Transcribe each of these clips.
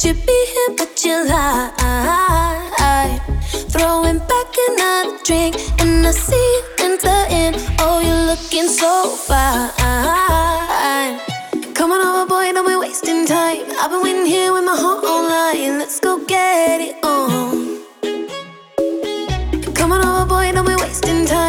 You'd be here, but you lie? Throwing back another drink, and I see you in the end. Oh, you're looking so fine. Come on over, boy, don't be wasting time. I've been waiting here with my heart online. Let's go get it on. Come on over, boy, don't be wasting time.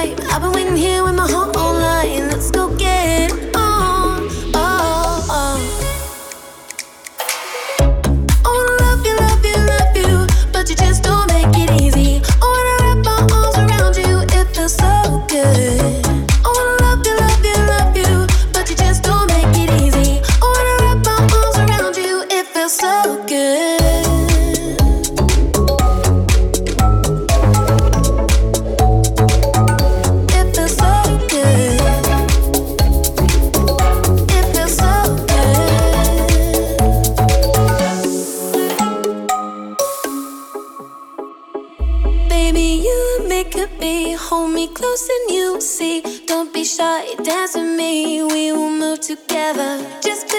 together just to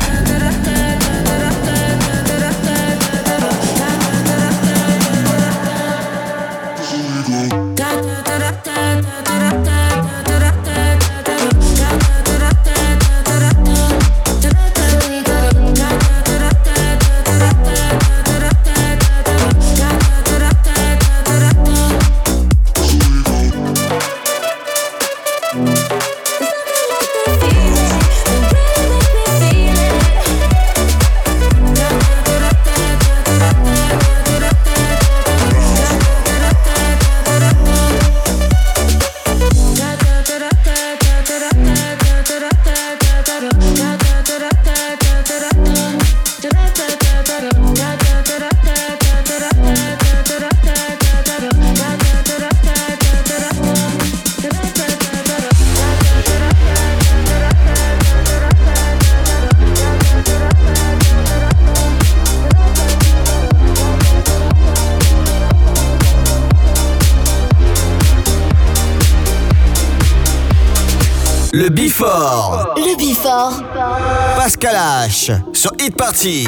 sur Hit Party.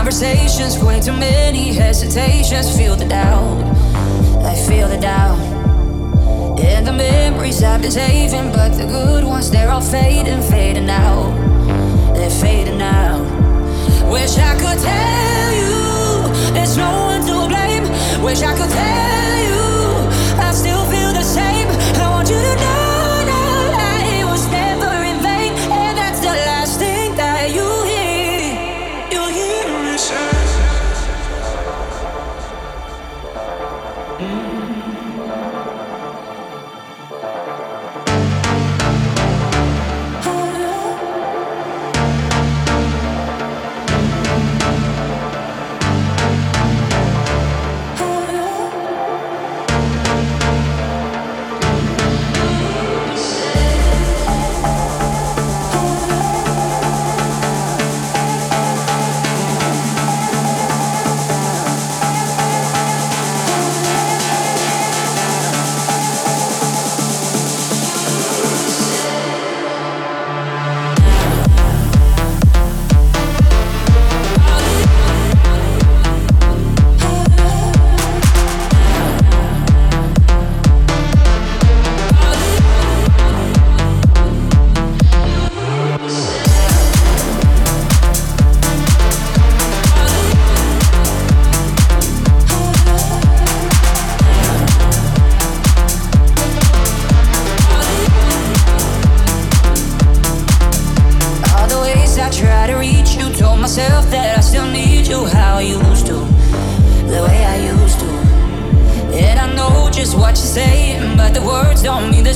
conversations, way too many hesitations. Feel the doubt, I feel the doubt. And the memories I've been saving, but the good ones, they're all fading, fading out. They're fading out. Wish I could tell you, there's no one to blame. Wish I could tell you.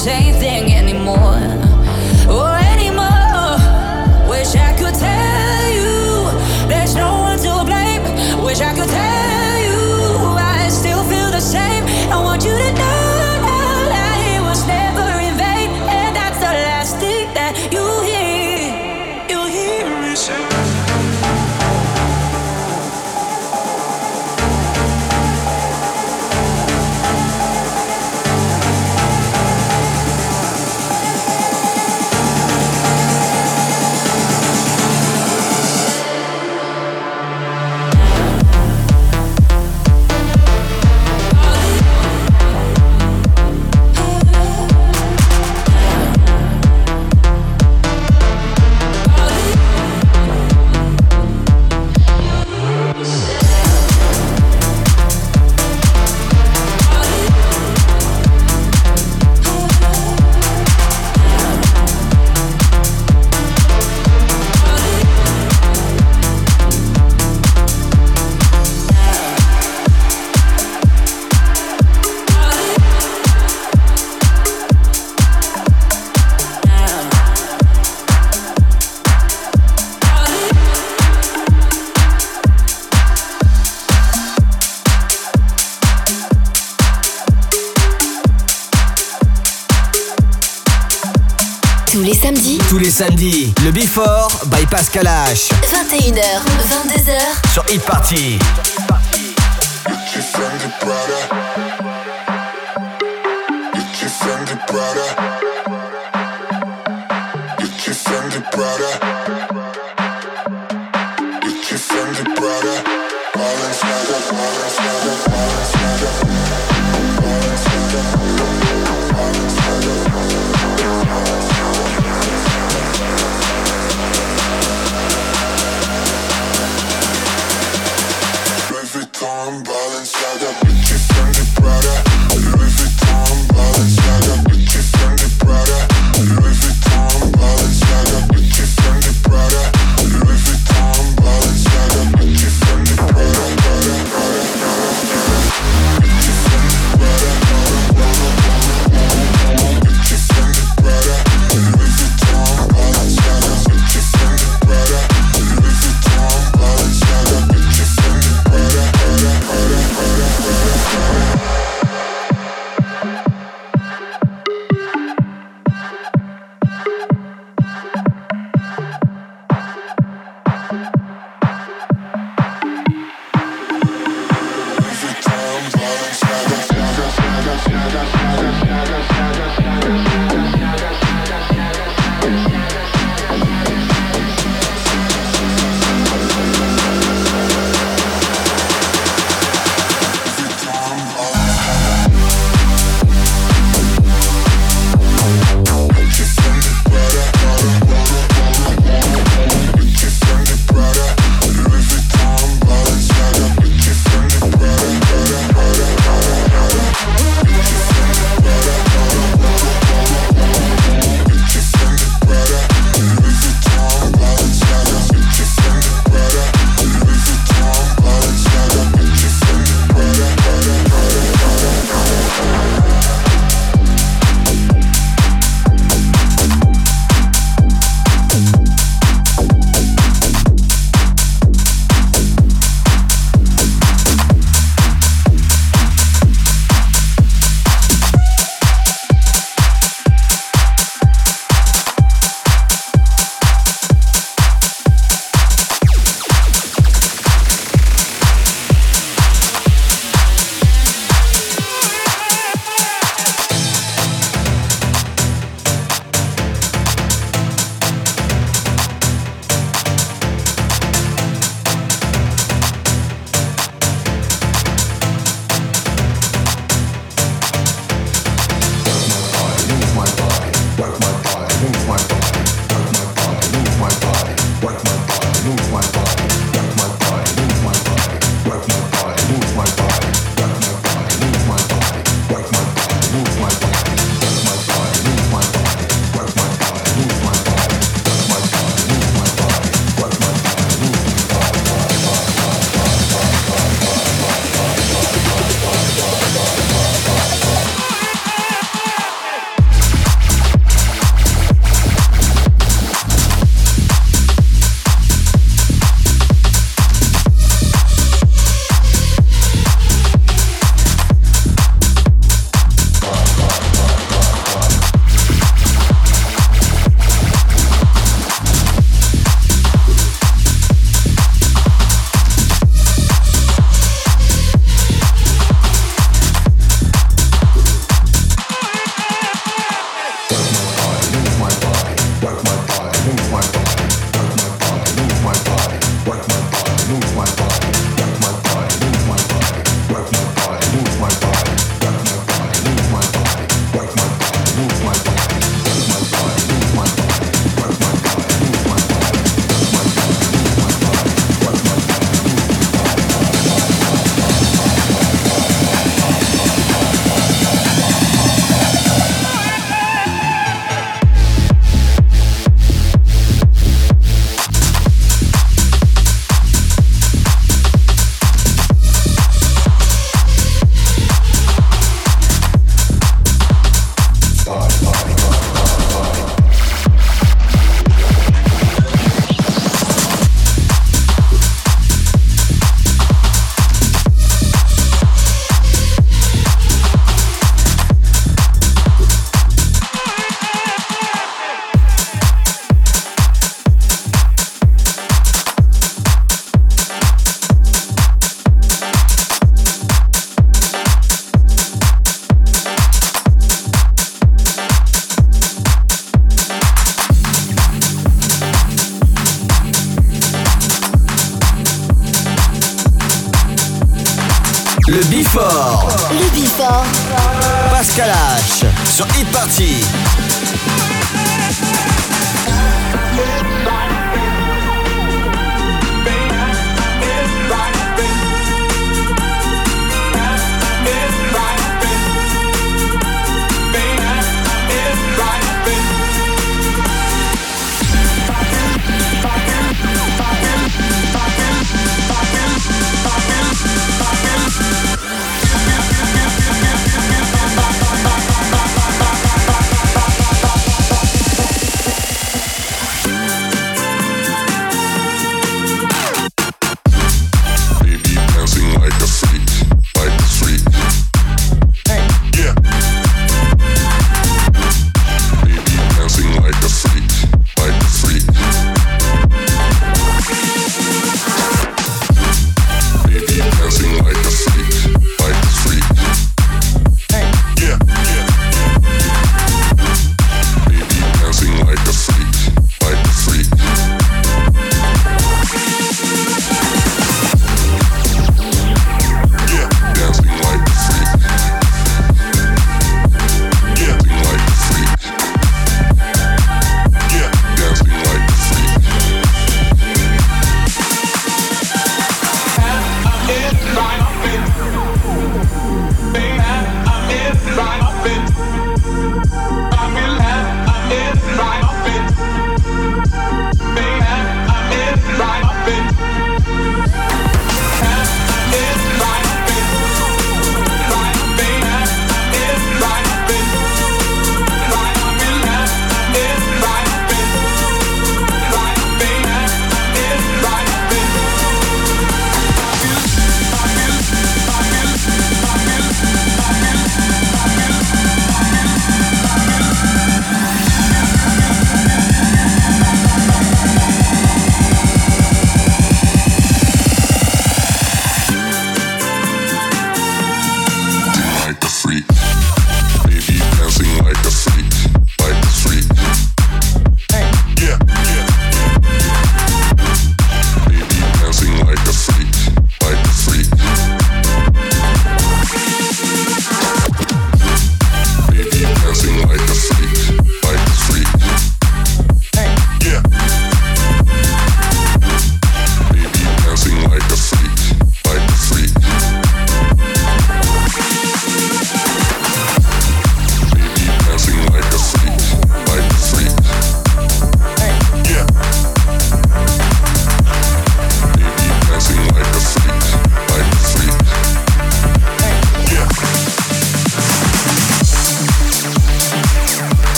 same thing anymore. samedi, le Before by Pascal H. 21h, 22h sur Hit Party. Brother, all inside, all inside.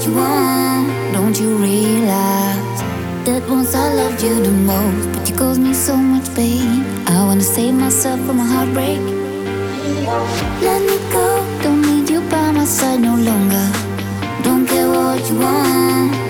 what you want. Don't you realize that once I loved you the most, but you caused me so much pain. I wanna save myself from a heartbreak. Let me go, don't need you by my side no longer. Don't care what you want.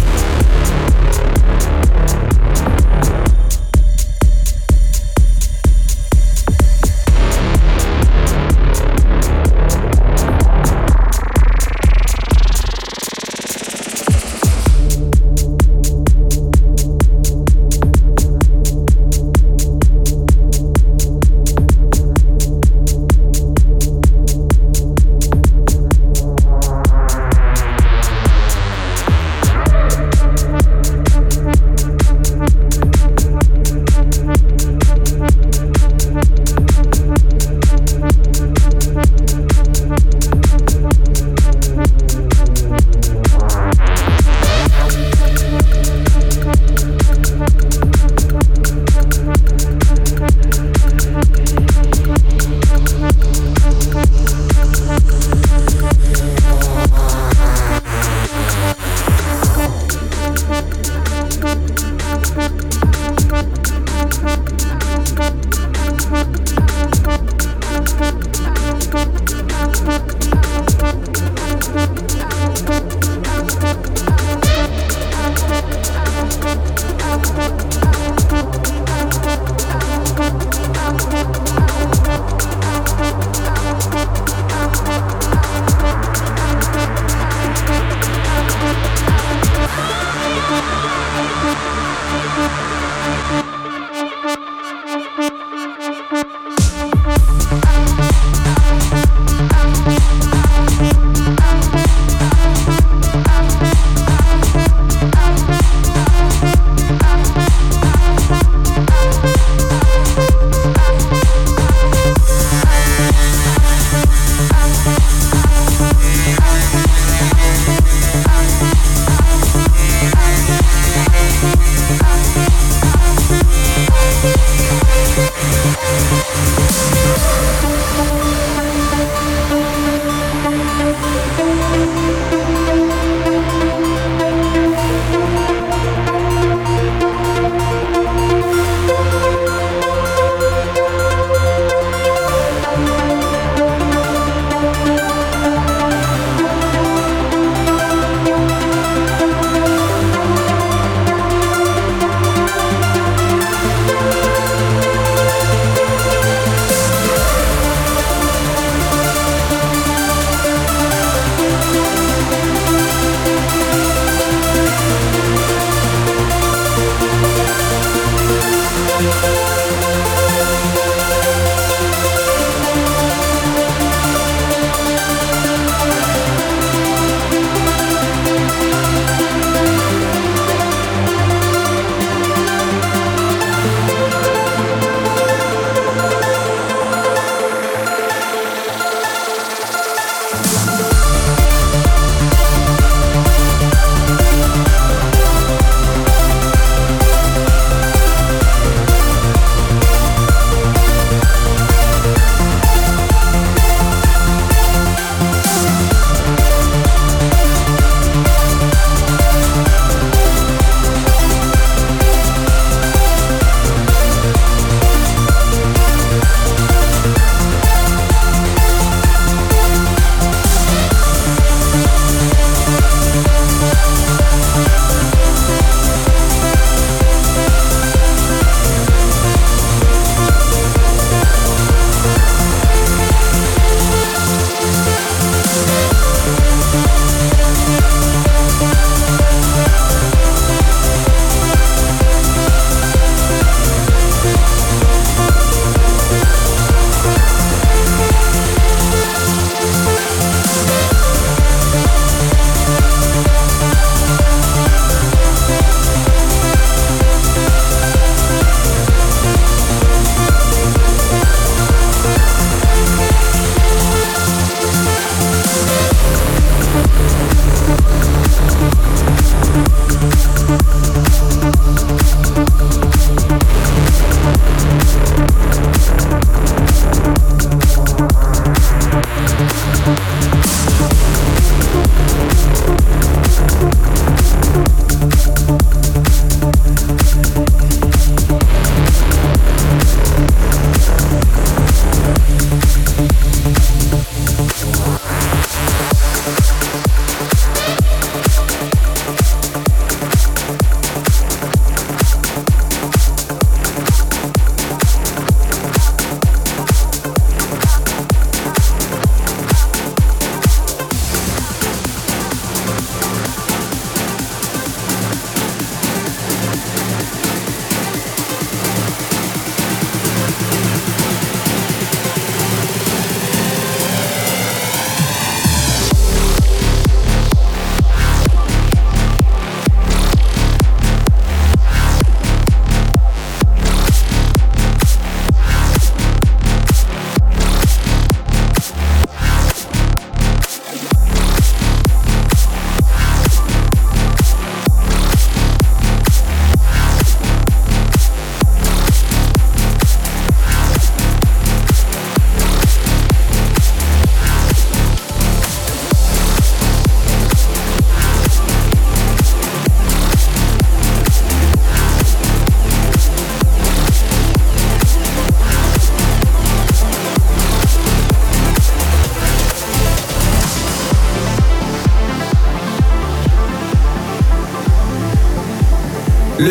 Party.